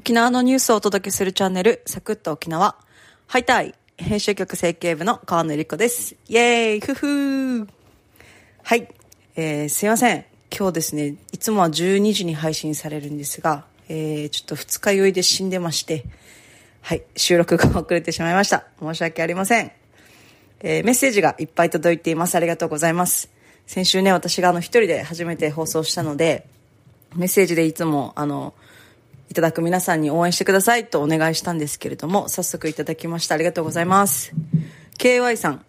沖縄のニュースをお届けするチャンネル、サクッと沖縄。ハイタイ、編集局成形部の川野理子です。イェーイふふーはい、えー、すいません。今日ですね、いつもは12時に配信されるんですが、えー、ちょっと二日酔いで死んでまして、はい、収録が遅れてしまいました。申し訳ありません。えー、メッセージがいっぱい届いています。ありがとうございます。先週ね、私があの一人で初めて放送したので、メッセージでいつもあの、いただく皆さんに応援してくださいとお願いしたんですけれども、早速いただきました。ありがとうございます。KY さん、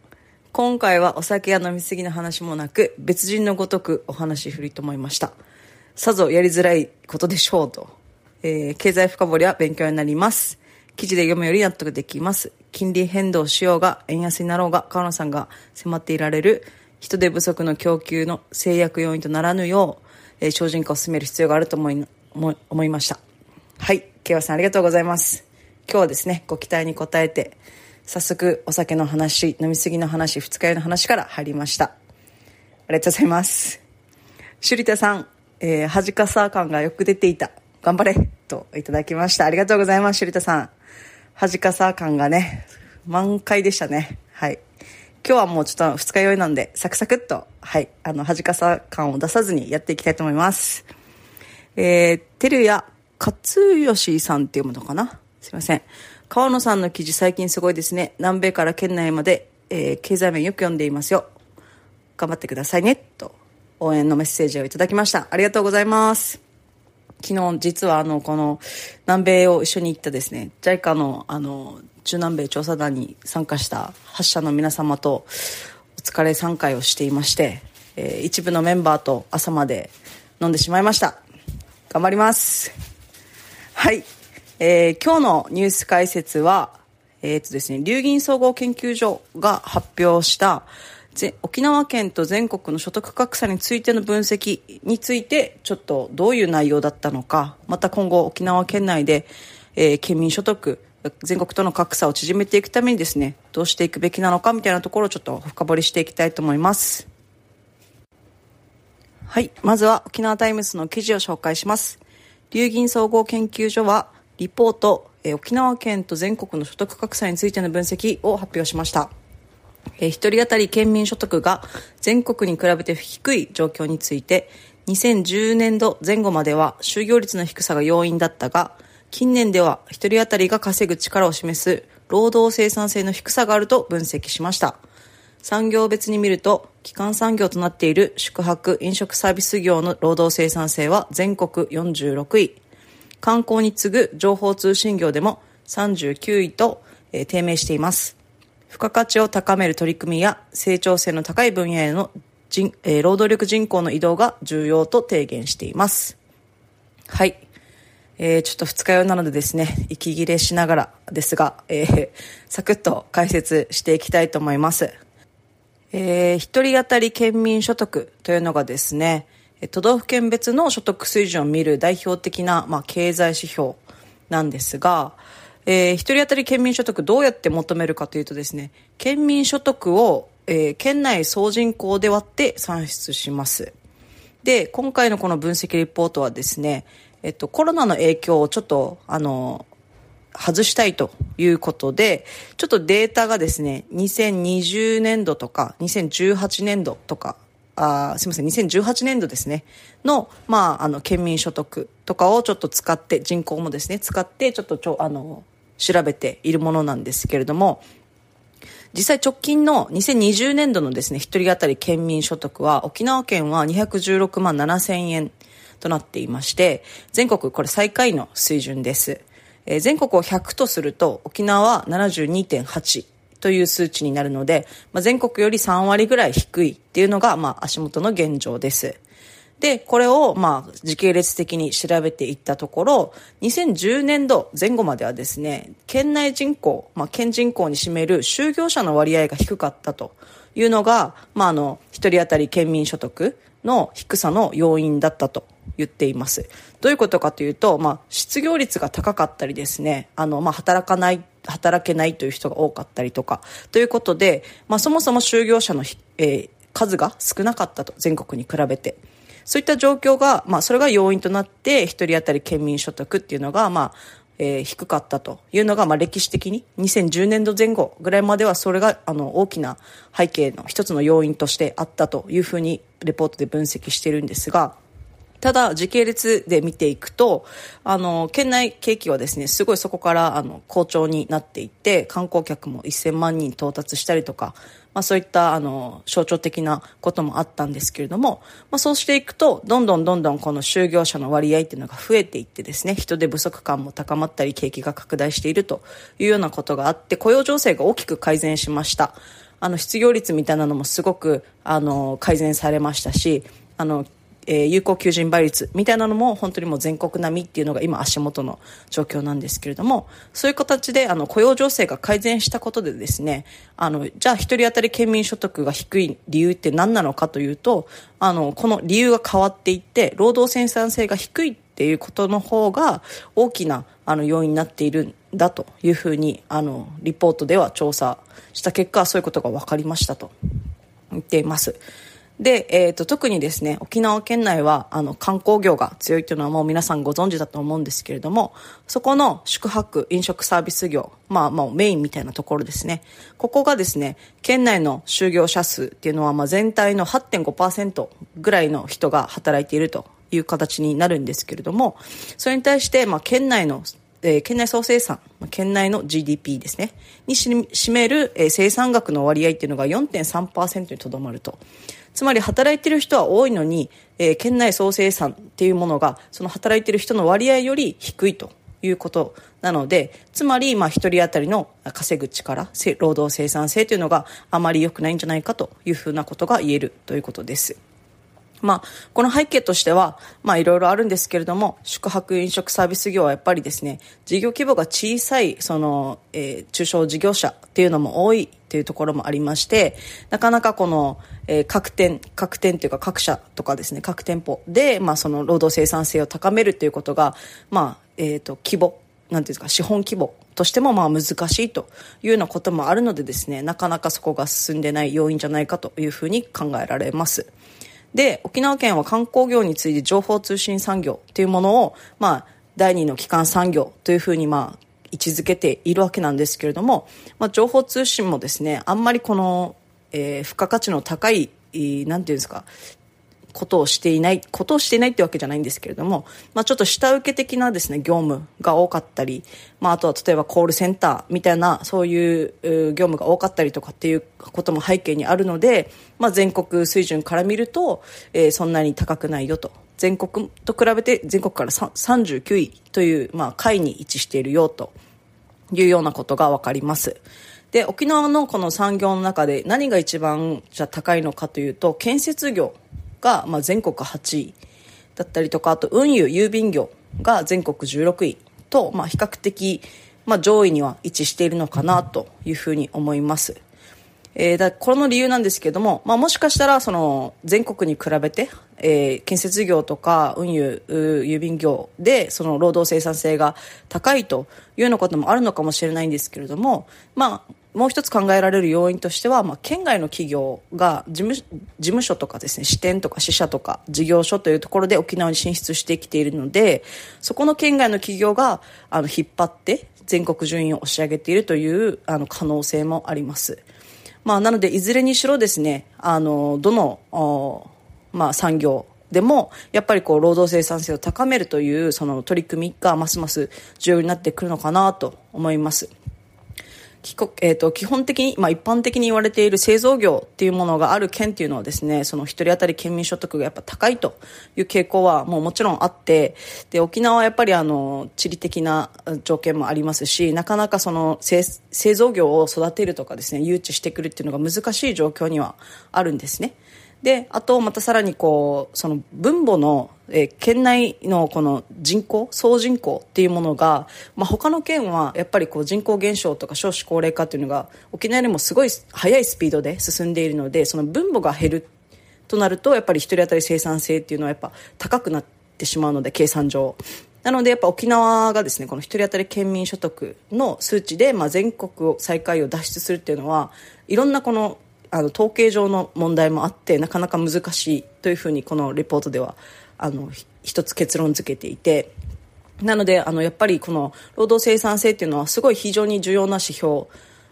今回はお酒や飲みすぎの話もなく、別人のごとくお話振りと思いました。さぞやりづらいことでしょうと。えー、経済深掘りは勉強になります。記事で読むより納得できます。金利変動しようが、円安になろうが、川野さんが迫っていられる人手不足の供給の制約要因とならぬよう、えー、精進化を進める必要があると思い、思いました。はい。ケイさんありがとうございます。今日はですね、ご期待に応えて、早速お酒の話、飲みすぎの話、二日酔いの話から入りました。ありがとうございます。シュリタさん、えー、恥かさ感がよく出ていた。頑張れといただきました。ありがとうございます、シュリタさん。恥かさ感がね、満開でしたね。はい。今日はもうちょっと二日酔いなんで、サクサクっと、はい、あの、恥かさ感を出さずにやっていきたいと思います。えー、てるや勝吉さんっていうものかな？すいません。川野さんの記事最近すごいですね。南米から県内まで、えー、経済面よく読んでいますよ。頑張ってくださいね。と、応援のメッセージをいただきました。ありがとうございます。昨日、実はあの、この、南米を一緒に行ったですね、JICA の、あの、中南米調査団に参加した発射の皆様と、お疲れ参会をしていまして、えー、一部のメンバーと朝まで飲んでしまいました。頑張ります。はい。えー、今日のニュース解説は、えっ、ー、とですね、流銀総合研究所が発表した沖縄県と全国の所得格差についての分析についてちょっとどういう内容だったのかまた今後沖縄県内で、えー、県民所得全国との格差を縮めていくためにですねどうしていくべきなのかみたいなところをちょっと深掘りしていきたいと思います。はい。まずは沖縄タイムズの記事を紹介します。りゅうぎん総合研究所はリポート、え沖縄県と全国の所得格差についての分析を発表しました。え1人当たり県民所得が全国に比べて低い状況について、2010年度前後までは就業率の低さが要因だったが、近年では1人当たりが稼ぐ力を示す労働生産性の低さがあると分析しました。産業別に見ると、基幹産業となっている宿泊・飲食サービス業の労働生産性は全国46位。観光に次ぐ情報通信業でも39位と、えー、低迷しています。付加価値を高める取り組みや成長性の高い分野への人、えー、労働力人口の移動が重要と提言しています。はい。えー、ちょっと二日酔いなのでですね、息切れしながらですが、えー、サクッと解説していきたいと思います。えー、一人当たり県民所得というのがですね、都道府県別の所得水準を見る代表的な、まあ、経済指標なんですが、えー、一人当たり県民所得どうやって求めるかというとですね、県民所得を、えー、県内総人口で割って算出します。で、今回のこの分析リポートはですね、えっと、コロナの影響をちょっと、あの、外したいということで、ちょっとデータがですね、2020年度とか、2018年度とか、あすみません、2018年度ですね、の、まあ、あの、県民所得とかをちょっと使って、人口もですね、使って、ちょっとちょ、あの、調べているものなんですけれども、実際直近の2020年度のですね、一人当たり県民所得は、沖縄県は216万7千円となっていまして、全国これ最下位の水準です。えー、全国を100とすると沖縄は72.8という数値になるので、まあ、全国より3割ぐらい低いっていうのが、まあ、足元の現状です。で、これを、まあ、時系列的に調べていったところ、2010年度前後まではですね、県内人口、まあ、県人口に占める就業者の割合が低かったというのが、まあ、あの、一人当たり県民所得の低さの要因だったと言っています。どういうことかというと、まあ、失業率が高かったりですね、あの、まあ、働かない、働けないという人が多かったりとか、ということで、まあ、そもそも就業者の、えー、数が少なかったと、全国に比べて。そういった状況が、まあ、それが要因となって1人当たり県民所得っていうのが、まあえー、低かったというのが、まあ、歴史的に2010年度前後ぐらいまではそれがあの大きな背景の一つの要因としてあったというふうにレポートで分析してるんですがただ、時系列で見ていくと、あの、県内景気はですね、すごいそこから、あの、好調になっていって、観光客も1000万人到達したりとか、まあそういった、あの、象徴的なこともあったんですけれども、まあそうしていくと、どんどんどんどんこの就業者の割合っていうのが増えていってですね、人手不足感も高まったり、景気が拡大しているというようなことがあって、雇用情勢が大きく改善しました。あの、失業率みたいなのもすごく、あの、改善されましたし、あの、えー、有効求人倍率みたいなのも本当にもう全国並みっていうのが今足元の状況なんですけれども、そういう形であの雇用情勢が改善したことでですね、あの、じゃあ一人当たり県民所得が低い理由って何なのかというと、あの、この理由が変わっていって、労働生産性が低いっていうことの方が大きなあの要因になっているんだというふうに、あの、リポートでは調査した結果、そういうことが分かりましたと言っています。で、えーと、特にですね沖縄県内はあの観光業が強いというのはもう皆さんご存知だと思うんですけれどもそこの宿泊飲食サービス業、まあ、まあメインみたいなところですねここがですね県内の就業者数っていうのはまあ全体の8.5%ぐらいの人が働いているという形になるんですけれどもそれに対してまあ県内のえー、県内総生産、県内の GDP ですね、に占める、えー、生産額の割合っていうのが4.3%にとどまると。つまり働いてる人は多いのに、えー、県内総生産っていうものがその働いてる人の割合より低いということなのでつまりまあ1人当たりの稼ぐ力労働生産性というのがあまり良くないんじゃないかというふうなことが言えるということです。まあ、この背景としては、まあ、いろいろあるんですけれども、宿泊飲食サービス業はやっぱりですね、事業規模が小さい、その、えー、中小事業者っていうのも多いというところもありまして、なかなかこの、えー、各店、各店というか各社とかですね、各店舗で、まあ、その労働生産性を高めるということが、まあ、えっ、ー、と、規模、なんていうんですか、資本規模としてもまあ難しいというようなこともあるのでですね、なかなかそこが進んでない要因じゃないかというふうに考えられます。で、沖縄県は観光業について情報通信産業というものを、まあ、第二の基幹産業というふうに、まあ、位置づけているわけなんですけれども、まあ、情報通信もですね、あんまりこの、えー、付加価値の高い、なんていうんですか、ことをしていない、ことをしていないってわけじゃないんですけれども、まあちょっと下請け的なですね、業務が多かったり、まああとは例えばコールセンターみたいな、そういう業務が多かったりとかっていうことも背景にあるので、まあ全国水準から見ると、えー、そんなに高くないよと。全国と比べて全国から39位という、まあ下位に位置しているよというようなことがわかります。で、沖縄のこの産業の中で何が一番じゃ高いのかというと、建設業が、まあ、全国8位だったりとかあと運輸郵便業が全国16位と、まあ、比較的、まあ、上位には位置しているのかなというふうに思います。えー、だこの理由なんですけども、まあ、もしかしたらその全国に比べて、えー、建設業とか運輸郵便業でその労働生産性が高いというようなこともあるのかもしれないんですけれども、まあ、もう一つ考えられる要因としては、まあ、県外の企業が事務事務所とかですね支店とか支社とか事業所というところで沖縄に進出してきているのでそこの県外の企業があの引っ張って全国順位を押し上げているというあの可能性もあります。まあ、なのでいずれにしろですねあのどの、まあ、産業でもやっぱりこう労働生産性を高めるというその取り組みがますます重要になってくるのかなと思います。えーと、基本的に、まあ、一般的に言われている製造業っていうものがある県っていうのはですねその1人当たり県民所得がやっぱ高いという傾向はもうもちろんあってで沖縄はやっぱりあの地理的な条件もありますしなかなかその製造業を育てるとかですね誘致してくるっていうのが難しい状況にはあるんですね。であとまたさらにこうその分母の、えー、県内のこの人口総人口っていうものが、まあ、他の県はやっぱりこう人口減少とか少子高齢化っていうのが沖縄よりもすごい速いスピードで進んでいるのでその分母が減るとなるとやっぱり1人当たり生産性っていうのはやっぱ高くなってしまうので計算上。なのでやっぱ沖縄がですねこの1人当たり県民所得の数値で、まあ、全国最下位を脱出するっていうのはいろんなこのあの統計上の問題もあってなかなか難しいというふうにこのレポートではあの一つ結論付けていてなのであのやっぱりこの労働生産性っていうのはすごい非常に重要な指標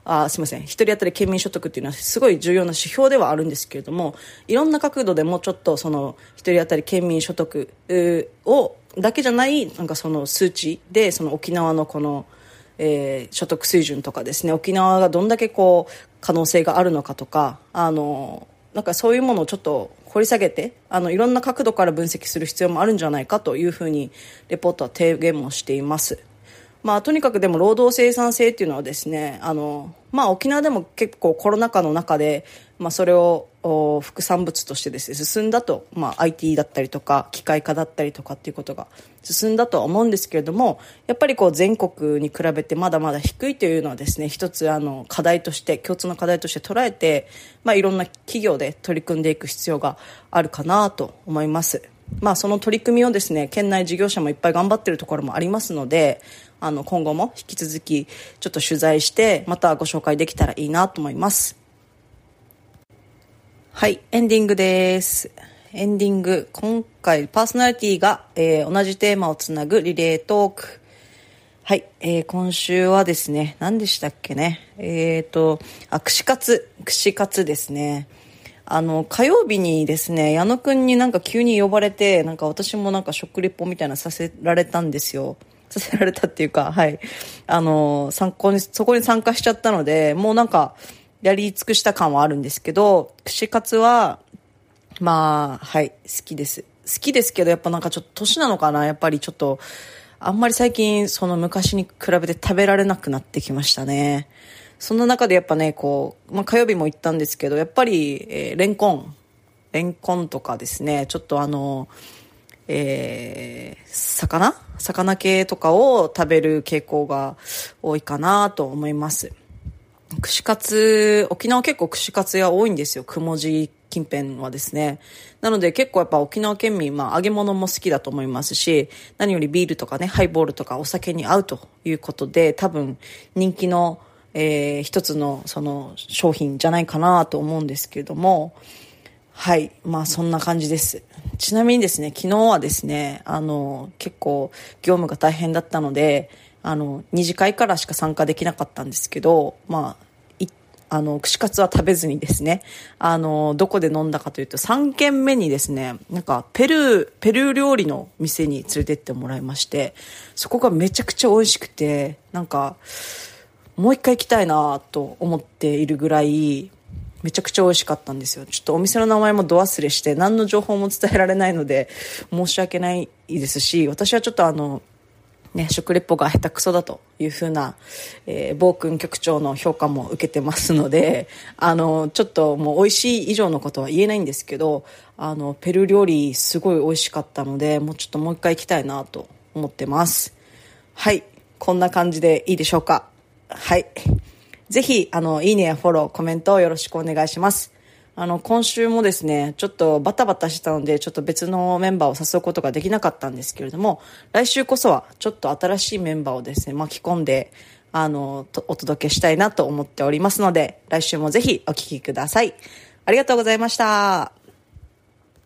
あすみません1人当たり県民所得っていうのはすごい重要な指標ではあるんですけれどもいろんな角度でもうちょっとその1人当たり県民所得をだけじゃないなんかその数値でその沖縄のこの、えー、所得水準とかですね沖縄がどんだけこう可能性があるのかとかあのなんかそういうものをちょっと掘り下げてあのいろんな角度から分析する必要もあるんじゃないかというふうにレポートは提言もしています。まあ、とにかくでも労働生産性っていうのはですねあの、まあ、沖縄でも結構コロナ禍の中で、まあ、それを副産物としてですね進んだと、まあ、IT だったりとか機械化だったりとかっていうことが進んだとは思うんですけれどもやっぱりこう全国に比べてまだまだ低いというのはですね一つあの課題として共通の課題として捉えて、まあ、いろんな企業で取り組んでいく必要があるかなと思います。まあ、その取り組みをですね県内事業者もいっぱい頑張っているところもありますのであの今後も引き続きちょっと取材してまたご紹介できたらいいなと思いますはいエンディングです。エンディング。今回パーソナリティが、えー、同じテーマをつなぐリレートーク。はい、えー、今週はですね何でしたっけね。えっ、ー、とあ串カツ。串カツですね。あの、火曜日にですね、矢野くんになんか急に呼ばれて、なんか私もなんか食レポみたいなさせられたんですよ。させられたっていうか、はい。あの、参考に、そこに参加しちゃったので、もうなんか、やり尽くした感はあるんですけど、串カツは、まあ、はい、好きです。好きですけど、やっぱなんかちょっと年なのかなやっぱりちょっと、あんまり最近、その昔に比べて食べられなくなってきましたね。その中でやっぱね、こう、まあ、火曜日も行ったんですけど、やっぱり、えー、レンコン、レンコンとかですね、ちょっとあの、えー、魚？魚系とかを食べる傾向が多いかなと思います。串カツ、沖縄結構串カツ屋多いんですよ。くもじ近辺はですね。なので結構やっぱ沖縄県民、まあ揚げ物も好きだと思いますし、何よりビールとかね、ハイボールとかお酒に合うということで、多分人気の、えー、一つのその商品じゃないかなと思うんですけれども、はい。まあそんな感じです。ちなみにですね、昨日はですね、あの、結構業務が大変だったので、あの、二次会からしか参加できなかったんですけど、まあ、あの、串カツは食べずにですね、あの、どこで飲んだかというと、3軒目にですね、なんか、ペルー、ペルー料理の店に連れてってもらいまして、そこがめちゃくちゃ美味しくて、なんか、もう一回行きたいなと思っているぐらい、めちゃくちゃ美味しかったんですよ。ちょっとお店の名前もど忘れして、何の情報も伝えられないので、申し訳ないですし、私はちょっとあの、ね、食レポが下手くそだというふうな、えー、暴君局長の評価も受けてますので、あの、ちょっともう美味しい以上のことは言えないんですけど、あの、ペルー料理すごい美味しかったので、もうちょっともう一回行きたいなと思ってます。はい。こんな感じでいいでしょうか。はい。ぜひ、あの、いいねやフォロー、コメントよろしくお願いします。あの、今週もですね、ちょっとバタバタしたので、ちょっと別のメンバーを誘うことができなかったんですけれども、来週こそはちょっと新しいメンバーをですね、巻き込んで、あの、お届けしたいなと思っておりますので、来週もぜひお聴きください。ありがとうございました。